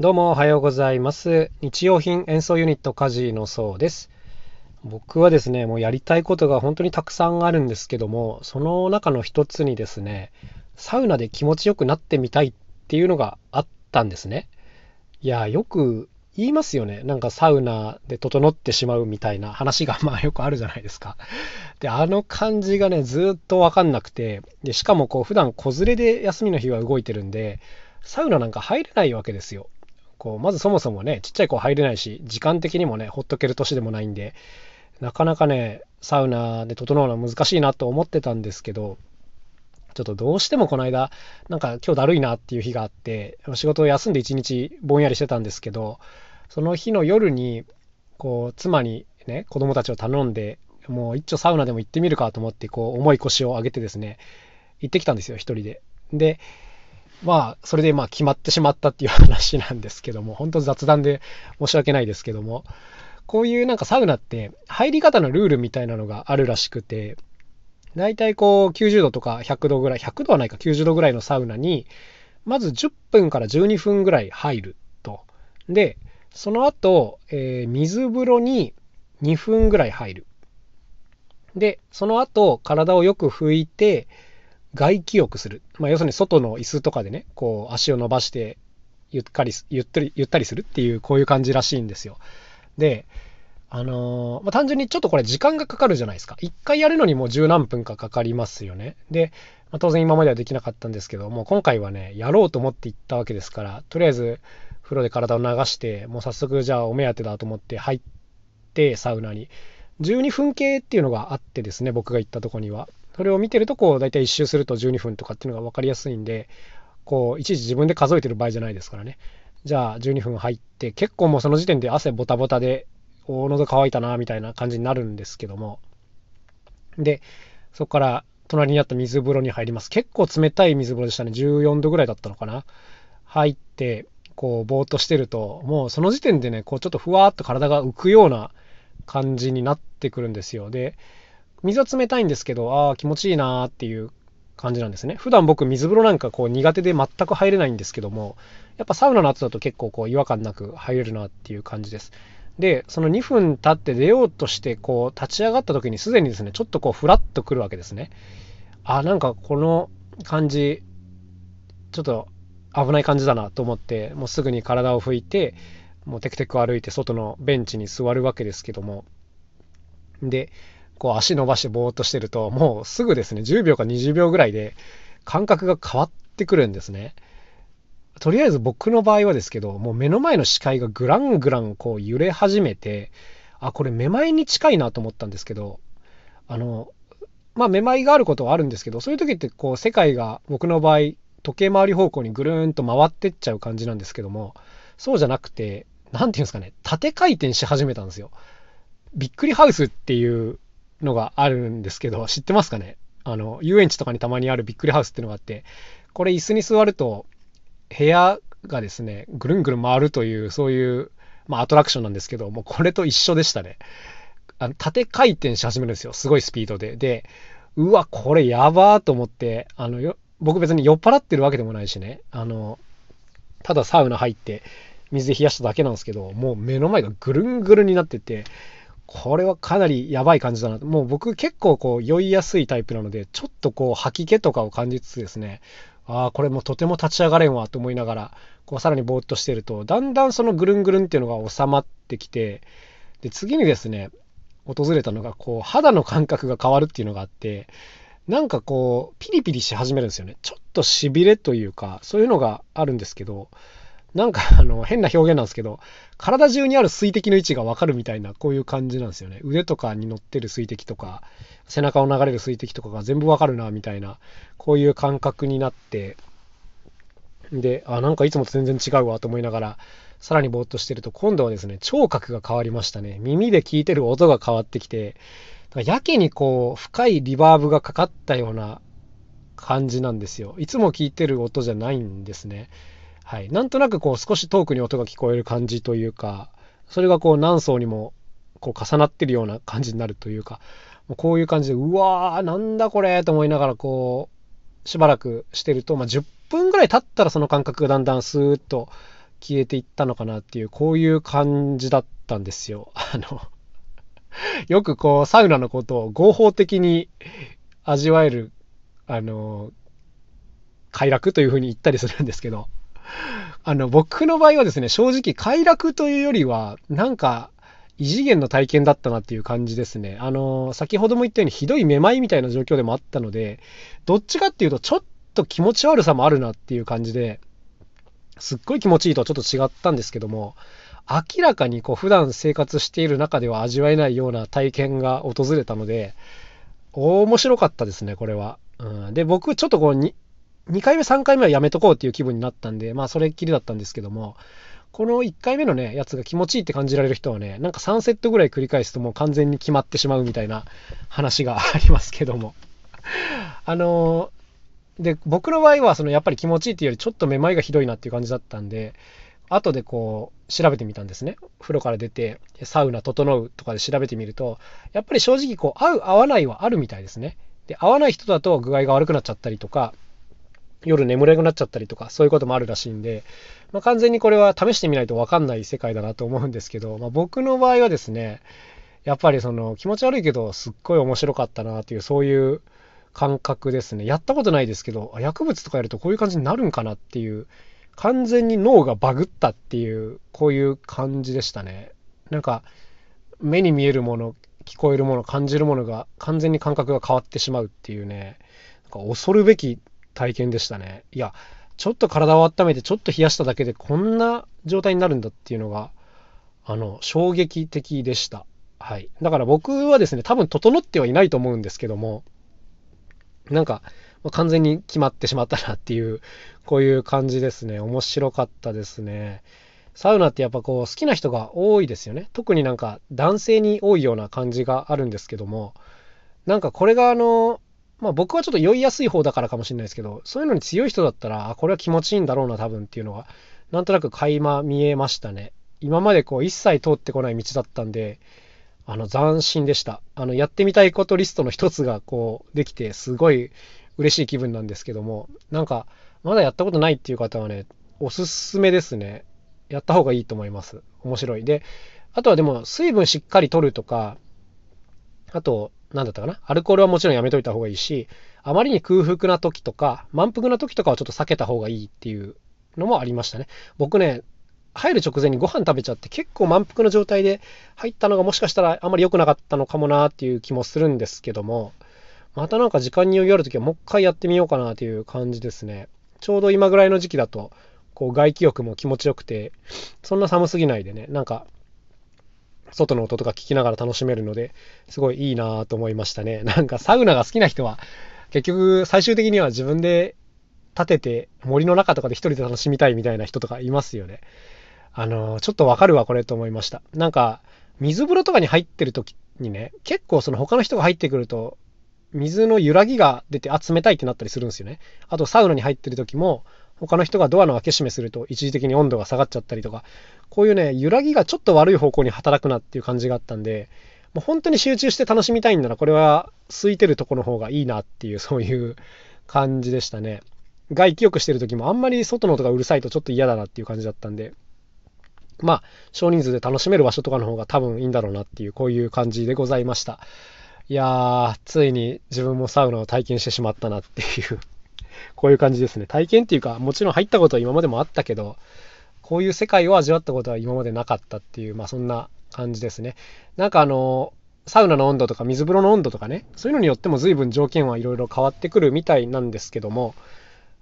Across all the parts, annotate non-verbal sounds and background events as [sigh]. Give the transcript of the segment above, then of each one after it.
どうもおはようございます。日用品演奏ユニットカジのそうです。僕はですね、もうやりたいことが本当にたくさんあるんですけども、その中の一つにですね、サウナで気持ちよくなってみたいっていうのがあったんですね。いや、よく言いますよね。なんかサウナで整ってしまうみたいな話が [laughs] まあよくあるじゃないですか。で、あの感じがね、ずっとわかんなくて、で、しかもこう普段子連れで休みの日は動いてるんで、サウナなんか入れないわけですよ。こう、まずそもそもね、ちっちゃい子入れないし、時間的にもね、ほっとける年でもないんで、なかなかね、サウナで整うのは難しいなと思ってたんですけど、ちょっとどうしてもこの間、なんか今日だるいなっていう日があって、仕事を休んで一日ぼんやりしてたんですけど、その日の夜に、こう、妻にね、子供たちを頼んで、もう一丁サウナでも行ってみるかと思って、こう、重い腰を上げてですね、行ってきたんですよ、一人で。で、まあ、それでまあ決まってしまったっていう話なんですけども、本当雑談で申し訳ないですけども、こういうなんかサウナって入り方のルールみたいなのがあるらしくて、大体こう90度とか100度ぐらい、100度はないか90度ぐらいのサウナに、まず10分から12分ぐらい入ると。で、その後、えー、水風呂に2分ぐらい入る。で、その後、体をよく拭いて、外気浴する。まあ、要するに外の椅子とかでね、こう足を伸ばしてゆったり、ゆったり、ゆったりするっていう、こういう感じらしいんですよ。で、あのー、まあ、単純にちょっとこれ時間がかかるじゃないですか。一回やるのにもう十何分かかかりますよね。で、まあ、当然今まではできなかったんですけどもう、今回はね、やろうと思って行ったわけですから、とりあえず風呂で体を流して、もう早速じゃあお目当てだと思って入って、サウナに。12分計っていうのがあってですね、僕が行ったとこには。それを見てると、こう、大体1周すると12分とかっていうのが分かりやすいんで、こう、いちいち自分で数えてる場合じゃないですからね。じゃあ、12分入って、結構もうその時点で汗ボタボタで、お喉乾いたな、みたいな感じになるんですけども。で、そこから隣にあった水風呂に入ります。結構冷たい水風呂でしたね。14度ぐらいだったのかな。入って、こう、ぼーっとしてると、もうその時点でね、こう、ちょっとふわーっと体が浮くような感じになってくるんですよ。で、水は冷たいんですけど、ああ、気持ちいいなーっていう感じなんですね。普段僕水風呂なんかこう苦手で全く入れないんですけども、やっぱサウナの後だと結構こう違和感なく入れるなっていう感じです。で、その2分経って出ようとしてこう立ち上がった時にすでにですね、ちょっとこうフラッとくるわけですね。あ、なんかこの感じ、ちょっと危ない感じだなと思って、もうすぐに体を拭いて、もうテクテク歩いて外のベンチに座るわけですけども、で、こう足伸ばしてぼーっとしてると、もうすぐですね、10秒か20秒ぐらいで感覚が変わってくるんですね。とりあえず僕の場合はですけど、もう目の前の視界がグラングランこう揺れ始めて、あ、これめまいに近いなと思ったんですけど、あの、まあめまいがあることはあるんですけど、そういう時ってこう世界が僕の場合、時計回り方向にぐるーんと回ってっちゃう感じなんですけども、そうじゃなくて、何て言うんですかね、縦回転し始めたんですよ。びっくりハウスっていうのがあるんですけど、知ってますかね？あの、遊園地とかにたまにあるびっくりハウスっていうのがあって、これ椅子に座ると、部屋がですね、ぐるんぐるん回るという、そういう、まあ、アトラクションなんですけど、もうこれと一緒でしたね。あの、縦回転し始めるんですよ。すごいスピードで。で、うわ、これやばーと思って、あの、僕別に酔っ払ってるわけでもないしね、あの、ただサウナ入って、水で冷やしただけなんですけど、もう目の前がぐるんぐるんになってて、これはかなりやばい感じだな。もう僕結構こう酔いやすいタイプなので、ちょっとこう吐き気とかを感じつつですね、ああ、これもうとても立ち上がれんわと思いながら、こうさらにぼーっとしてると、だんだんそのぐるんぐるんっていうのが収まってきて、で、次にですね、訪れたのが、こう、肌の感覚が変わるっていうのがあって、なんかこう、ピリピリし始めるんですよね。ちょっと痺れというか、そういうのがあるんですけど、なんかあの変な表現なんですけど、体中にある水滴の位置がわかるみたいな、こういう感じなんですよね。腕とかに乗ってる水滴とか、背中を流れる水滴とかが全部わかるな、みたいな、こういう感覚になって、で、あ、なんかいつもと全然違うわと思いながら、さらにぼーっとしてると、今度はですね、聴覚が変わりましたね。耳で聞いてる音が変わってきて、やけにこう、深いリバーブがかかったような感じなんですよ。いつも聞いてる音じゃないんですね。はい。なんとなくこう少し遠くに音が聞こえる感じというか、それがこう何層にもこう重なってるような感じになるというか、もうこういう感じで、うわー、なんだこれと思いながらこう、しばらくしてると、まあ、10分ぐらい経ったらその感覚がだんだんスーッと消えていったのかなっていう、こういう感じだったんですよ。[laughs] あのよくこう、サウナのことを合法的に味わえる、あの、快楽というふうに言ったりするんですけど、あの、僕の場合はですね、正直快楽というよりは、なんか、異次元の体験だったなっていう感じですね。あの、先ほども言ったようにひどいめまいみたいな状況でもあったので、どっちかっていうとちょっと気持ち悪さもあるなっていう感じで、すっごい気持ちいいとはちょっと違ったんですけども、明らかにこう普段生活している中では味わえないような体験が訪れたので、面白かったですね、これは。うん、で、僕ちょっとこう 2, 2回目、3回目はやめとこうっていう気分になったんで、まあそれっきりだったんですけども、この1回目のね、やつが気持ちいいって感じられる人はね、なんか3セットぐらい繰り返すともう完全に決まってしまうみたいな [laughs] 話がありますけども。[laughs] あのー、で、僕の場合は、そのやっぱり気持ちいいっていうよりちょっとめまいがひどいなっていう感じだったんで、後でこう調べてみたんですね。風呂から出て、サウナ整うとかで調べてみると、やっぱり正直こう合う合わないはあるみたいですね。で、合わない人だと具合が悪くなっちゃったりとか、夜眠れなくなっちゃったりとか、そういうこともあるらしいんで、まあ、完全にこれは試してみないと分かんない世界だなと思うんですけど、まあ、僕の場合はですね、やっぱりその気持ち悪いけど、すっごい面白かったなっていう、そういう感覚ですね。やったことないですけど、薬物とかやるとこういう感じになるんかなっていう、完全に脳がバグったっていう、こういう感じでしたね。なんか、目に見えるもの、聞こえるもの、感じるものが完全に感覚が変わってしまうっていうね、なんか恐るべき体験でしたね。いや、ちょっと体を温めて、ちょっと冷やしただけでこんな状態になるんだっていうのが、あの、衝撃的でした。はい。だから僕はですね、多分整ってはいないと思うんですけども、なんか、完全に決まってしまったなっていう、こういう感じですね。面白かったですね。サウナってやっぱこう好きな人が多いですよね。特になんか男性に多いような感じがあるんですけども、なんかこれがあの、まあ僕はちょっと酔いやすい方だからかもしれないですけど、そういうのに強い人だったら、あ、これは気持ちいいんだろうな、多分っていうのが、なんとなく垣間見えましたね。今までこう一切通ってこない道だったんで、あの斬新でした。あのやってみたいことリストの一つがこうできて、すごい嬉しい気分なんですけども、なんかまだやったことないっていう方はね、おすすめですね。やった方がいいと思います。面白い。で、あとはでも水分しっかり取るとか、あと、なんだったかな？アルコールはもちろんやめといた方がいいし、あまりに空腹な時とか、満腹な時とかはちょっと避けた方がいいっていうのもありましたね。僕ね、入る直前にご飯食べちゃって結構満腹の状態で入ったのがもしかしたらあまり良くなかったのかもなっていう気もするんですけども、またなんか時間に余裕ある時はもう一回やってみようかなという感じですね。ちょうど今ぐらいの時期だと、こう外気浴も気持ちよくて、そんな寒すぎないでね、なんか外の音とか聞きながら楽しめるので、すごいいいなと思いましたね。[laughs] なんかサウナが好きな人は、結局最終的には自分で建てて森の中とかで一人で楽しみたいみたいな人とかいますよね。あの、ちょっとわかるわ、これと思いました。なんか、水風呂とかに入ってる時にね、結構その他の人が入ってくると、水の揺らぎが出て、あ、冷たいってなったりするんですよね。あと、サウナに入ってる時も、他の人がドアの開け閉めすると一時的に温度が下がっちゃったりとか、こういうね、揺らぎがちょっと悪い方向に働くなっていう感じがあったんで、もう本当に集中して楽しみたいんなら、これは空いてるとこの方がいいなっていう、[laughs] そういう感じでしたね。外気浴してる時もあんまり外の音がうるさいとちょっと嫌だなっていう感じだったんで、まあ、少人数で楽しめる場所とかの方が多分いいんだろうなっていう、こういう感じでございました。いやー、ついに自分もサウナを体験してしまったなっていうこういう感じですね。体験っていうか、もちろん入ったことは今までもあったけど、こういう世界を味わったことは今までなかったっていう、まあそんな感じですね。なんかあの、サウナの温度とか水風呂の温度とかね、そういうのによっても随分条件はいろいろ変わってくるみたいなんですけども、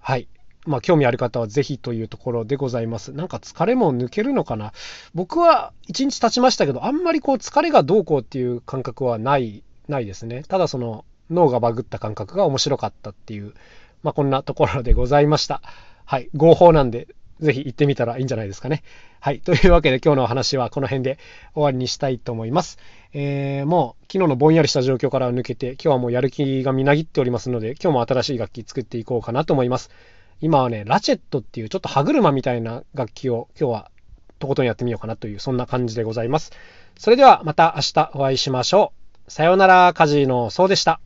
はい。まあ、興味ある方はぜひというところでございます。なんか疲れも抜けるのかな？僕は1日経ちましたけど、あんまりこう疲れがどうこうっていう感覚はない、ないですね。ただその脳がバグった感覚が面白かったっていうまあ、こんなところでございました。はい。合法なんで、ぜひ行ってみたらいいんじゃないですかね。はい。というわけで今日のお話はこの辺で終わりにしたいと思います。えー、もう昨日のぼんやりした状況から抜けて、今日はもうやる気がみなぎっておりますので、今日も新しい楽器作っていこうかなと思います。今はね、ラチェットっていうちょっと歯車みたいな楽器を今日はとことんやってみようかなという、そんな感じでございます。それではまた明日お会いしましょう。さようなら、カジノそうでした。